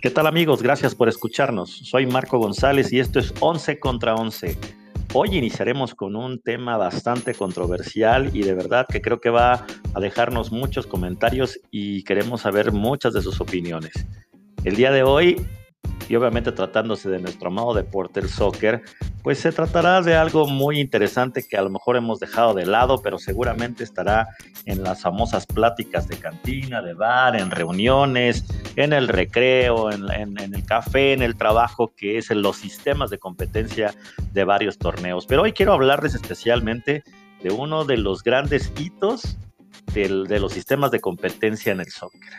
¿Qué tal amigos? Gracias por escucharnos. Soy Marco González y esto es 11 contra 11. Hoy iniciaremos con un tema bastante controversial y de verdad que creo que va a dejarnos muchos comentarios y queremos saber muchas de sus opiniones. El día de hoy y obviamente tratándose de nuestro amado deporte, el soccer, pues se tratará de algo muy interesante que a lo mejor hemos dejado de lado, pero seguramente estará en las famosas pláticas de cantina, de bar, en reuniones, en el recreo, en, el café, en el trabajo, que es en los sistemas de competencia de varios torneos. Pero hoy quiero hablarles especialmente de uno de los grandes hitos de los sistemas de competencia en el soccer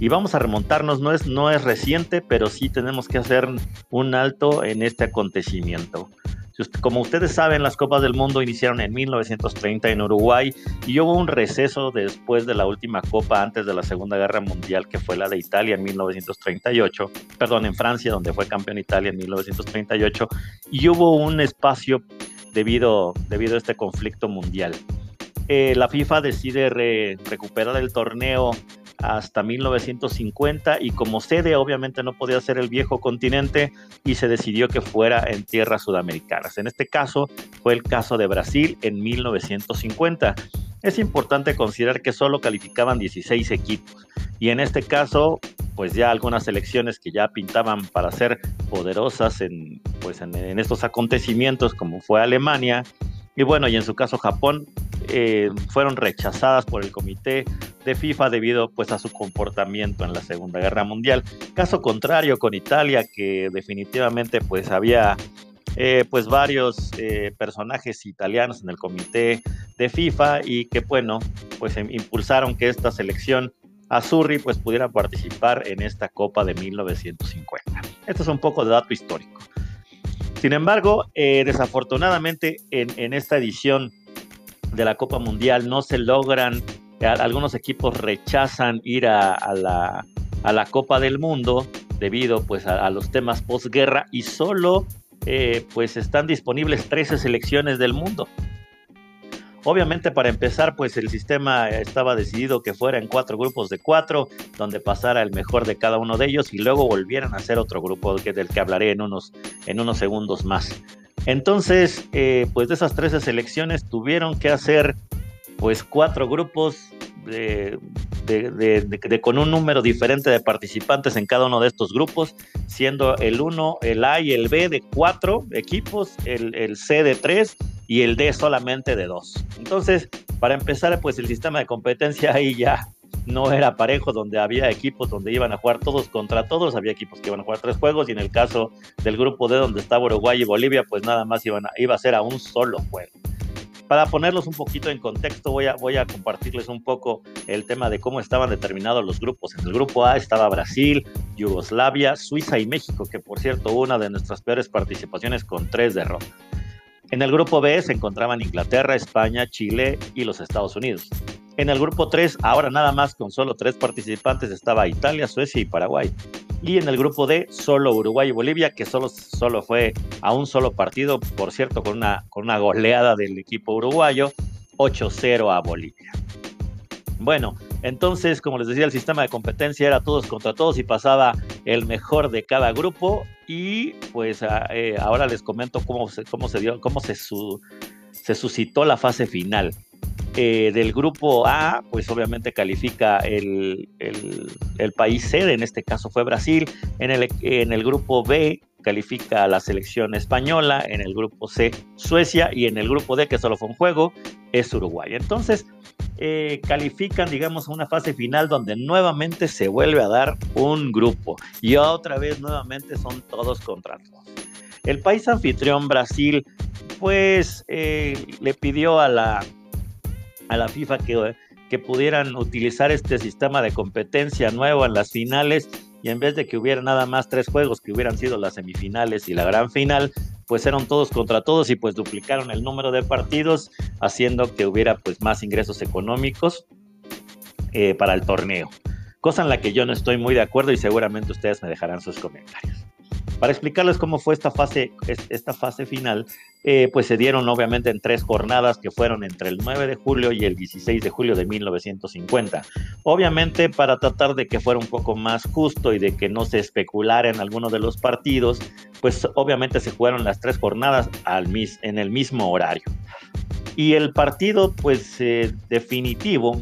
y vamos a remontarnos, no es, no es reciente, pero sí tenemos que hacer un alto en este acontecimiento. Como ustedes saben, las Copas del Mundo iniciaron en 1930 en Uruguay y hubo un receso después de la última Copa antes de la Segunda Guerra Mundial, que fue la de Italia en 1938, perdón, en Francia, donde fue campeón Italia en 1938, y hubo un espacio debido, debido a este conflicto mundial. Eh, la FIFA decide recuperar el torneo hasta 1950 y como sede obviamente no podía ser el viejo continente y se decidió que fuera en tierras sudamericanas. En este caso fue el caso de Brasil en 1950. Es importante considerar que solo calificaban 16 equipos y en este caso pues ya algunas selecciones que ya pintaban para ser poderosas en, pues en, estos acontecimientos como fue Alemania y bueno y en su caso Japón eh, fueron rechazadas por el comité de FIFA debido pues a su comportamiento en la Segunda Guerra Mundial. Caso contrario con Italia que definitivamente pues había eh, pues varios eh, personajes italianos en el comité de FIFA y que bueno pues em, impulsaron que esta selección Azurri pues pudiera participar en esta Copa de 1950. Esto es un poco de dato histórico. Sin embargo, desafortunadamente en, en esta edición de la Copa Mundial no se logran, algunos equipos rechazan ir a, la, a la, Copa del Mundo debido pues a, los temas posguerra y solo eh, pues están disponibles 13 selecciones del mundo. Obviamente para empezar pues el sistema estaba decidido que fuera en cuatro grupos de cuatro, donde pasara el mejor de cada uno de ellos y luego volvieran a hacer otro grupo del que hablaré en unos, en unos segundos más. Entonces, eh, pues de esas 13 selecciones tuvieron que hacer pues cuatro grupos de, con un número diferente de participantes en cada uno de estos grupos, siendo el 1, el A y el B de cuatro equipos, el, el C de tres y el D solamente de dos. Entonces, para empezar, pues el sistema de competencia ahí ya no era parejo, donde había equipos donde iban a jugar todos contra todos, había equipos que iban a jugar tres juegos y en el caso del grupo D donde estaba Uruguay y Bolivia, pues nada más iba a ser a un solo juego. Para ponerlos un poquito en contexto, voy a, voy a compartirles un poco el tema de cómo estaban determinados los grupos. En el grupo A estaba Brasil, Yugoslavia, Suiza y México, que por cierto, una de nuestras peores participaciones con tres derrotas. En el grupo B se encontraban Inglaterra, España, Chile y los Estados Unidos. En el grupo 3, ahora nada más con solo tres participantes, estaba Italia, Suecia y Paraguay. Y en el grupo D, solo Uruguay y Bolivia, que solo, solo fue a un solo partido, por cierto, con una, con una goleada del equipo uruguayo, 8-0 a Bolivia. Bueno, entonces, como les decía, el sistema de competencia era todos contra todos y pasaba el mejor de cada grupo. Y pues eh, ahora les comento cómo se, cómo se dio, cómo se, se suscitó la fase final. Eh, del grupo A, pues obviamente califica el, el, país sede, en este caso fue Brasil. En el, en el grupo B califica la selección española, en el grupo C Suecia y en el grupo D, que solo fue un juego, es Uruguay. Entonces, eh, califican, digamos, una fase final donde nuevamente se vuelve a dar un grupo y otra vez nuevamente son todos contra todos. El país anfitrión, Brasil, pues eh, le pidió a la a la FIFA que, pudieran utilizar este sistema de competencia nuevo en las finales y en vez de que hubiera nada más tres juegos que hubieran sido las semifinales y la gran final, pues eran todos contra todos y pues duplicaron el número de partidos, haciendo que hubiera pues más ingresos económicos eh, para el torneo. Cosa en la que yo no estoy muy de acuerdo y seguramente ustedes me dejarán sus comentarios. Para explicarles cómo fue esta fase, esta fase final, eh, pues se dieron obviamente en tres jornadas que fueron entre el 9 de julio y el 16 de julio de 1950. Obviamente para tratar de que fuera un poco más justo y de que no se especulara en alguno de los partidos, pues obviamente se jugaron las tres jornadas en el mismo horario. Y el partido pues eh, definitivo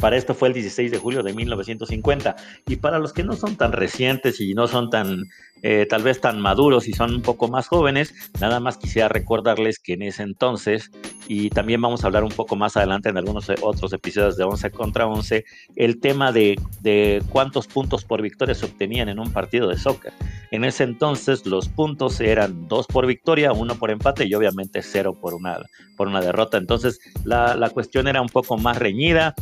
para esto fue el 16 de julio de 1950. Y para los que no son tan recientes y no son tan, eh, tal vez tan maduros y son un poco más jóvenes, nada más quisiera recordarles que en ese entonces, y también vamos a hablar un poco más adelante en algunos otros episodios de 11 contra 11, el tema de, de cuántos puntos por victoria se obtenían en un partido de soccer. En ese entonces los puntos eran dos por victoria, uno por empate y obviamente cero por una, por una derrota. Entonces la, la cuestión era un poco más reñida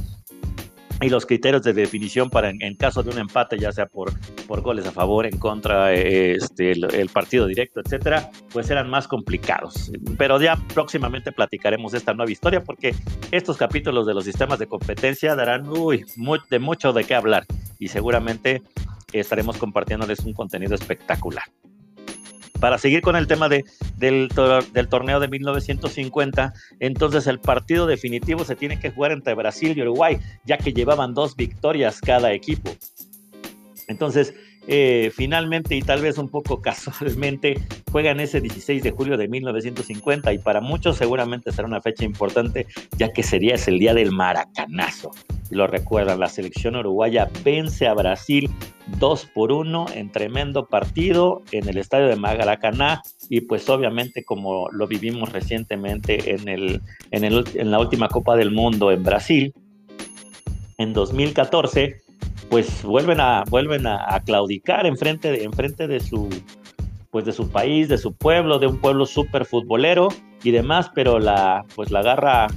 y los criterios de definición para en, caso de un empate, ya sea por, por goles a favor, en contra, este, el, partido directo, etcétera, pues eran más complicados. Pero ya próximamente platicaremos esta nueva historia porque estos capítulos de los sistemas de competencia darán uy, de mucho de qué hablar y seguramente estaremos compartiéndoles un contenido espectacular para seguir con el tema de, del, torneo de 1950, entonces el partido definitivo se tiene que jugar entre Brasil y Uruguay, ya que llevaban dos victorias cada equipo. Entonces, eh, finalmente y tal vez un poco casualmente juegan ese 16 de julio de 1950 y para muchos seguramente será una fecha importante ya que sería el día del maracanazo. Lo recuerdan, la selección uruguaya vence a Brasil 2 por 1 en tremendo partido en el estadio de Maracaná y pues obviamente como lo vivimos recientemente en, el, en, el, en la última Copa del Mundo en Brasil, en 2014 pues vuelven a, vuelven a, claudicar enfrente de, de su pues de su país, de su pueblo, de un pueblo súper futbolero y demás, pero la pues la garra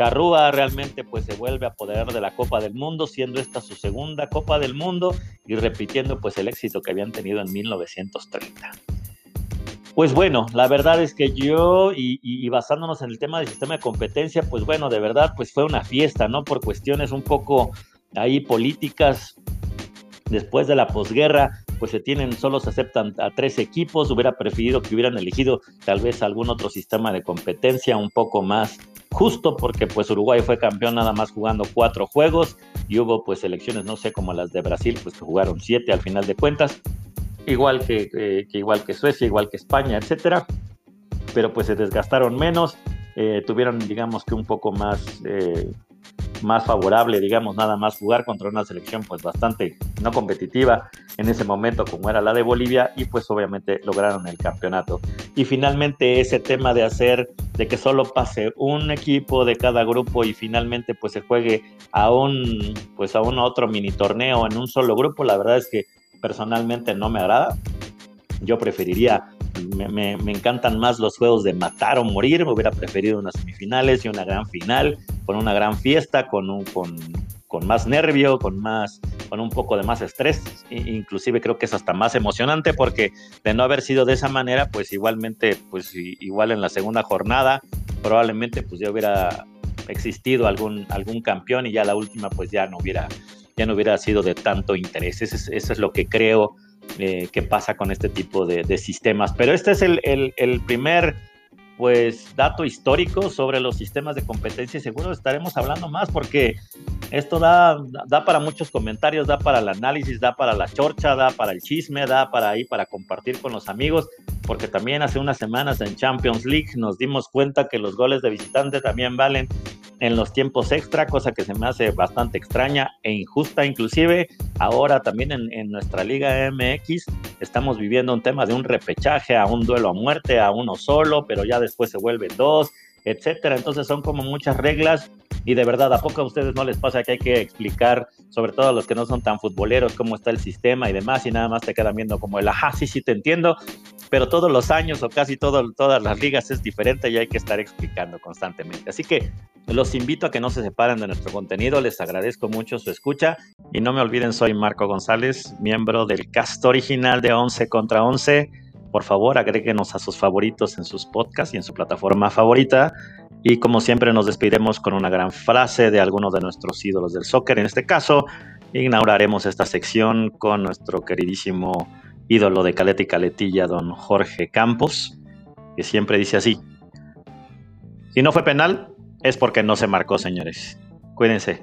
charrúa realmente pues se vuelve a apoderar de la Copa del Mundo, siendo esta su segunda Copa del Mundo y repitiendo pues el éxito que habían tenido en 1930. Pues bueno, la verdad es que yo, y, y, basándonos en el tema del sistema de competencia, pues bueno, de verdad, pues fue una fiesta, ¿no? Por cuestiones un poco ahí políticas después de la posguerra, pues se tienen, solo se aceptan a tres equipos, hubiera preferido que hubieran elegido tal vez algún otro sistema de competencia un poco más justo, porque pues Uruguay fue campeón nada más jugando cuatro juegos y hubo pues elecciones, no sé, como las de Brasil, pues que jugaron siete al final de cuentas, igual que, eh, igual que Suecia, igual que España, etcétera, pero pues se desgastaron menos, eh, tuvieron digamos que un poco más... Eh, más favorable, digamos, nada más jugar contra una selección pues bastante no competitiva en ese momento como era la de Bolivia y pues obviamente lograron el campeonato. Y finalmente ese tema de hacer de que solo pase un equipo de cada grupo y finalmente pues se juegue a un pues a un otro mini torneo en un solo grupo, la verdad es que personalmente no me agrada. Yo preferiría me, encantan más los juegos de matar o morir. Me hubiera preferido unas semifinales y una gran final, con una gran fiesta, con, un, con, con más nervio, con, más, con un poco de más estrés. inclusive creo que es hasta más emocionante porque de no haber sido de esa manera, pues igualmente, pues igual en la segunda jornada, probablemente pues ya hubiera existido algún, algún campeón y ya la última pues ya no hubiera, ya no hubiera sido de tanto interés. Eso es, lo que creo eh, que pasa con este tipo de, sistemas. Pero este es el, el, primer pues dato histórico sobre los sistemas de competencia y seguro estaremos hablando más porque esto da, da para muchos comentarios, da para el análisis, da para la chorcha, da para el chisme, da para ahí para compartir con los amigos, porque también hace unas semanas en Champions League nos dimos cuenta que los goles de visitante también valen en los tiempos extra, cosa que se me hace bastante extraña e injusta inclusive. Ahora también en, nuestra Liga MX estamos viviendo un tema de un repechaje a un duelo a muerte, a uno solo, pero ya después se vuelven dos, etcétera. Entonces son como muchas reglas y de verdad, ¿a poco a ustedes no les pasa que hay que explicar, sobre todo a los que no son tan futboleros, cómo está el sistema y demás y nada más te quedan viendo como el, ajá, sí, sí, te entiendo, pero todos los años o casi todo, todas las ligas es diferente y hay que estar explicando constantemente. Así que los invito a que no se separen de nuestro contenido, les agradezco mucho su escucha y no me olviden, soy Marco González, miembro del cast original de 11 contra 11. Por favor, agréguenos a sus favoritos en sus podcasts y en su plataforma favorita. Y como siempre nos despediremos con una gran frase de alguno de nuestros ídolos del soccer. En este caso, inauguraremos esta sección con nuestro queridísimo ídolo de Caleta y Caletilla, don Jorge Campos, que siempre dice así, si no fue penal, es porque no se marcó, señores. Cuídense.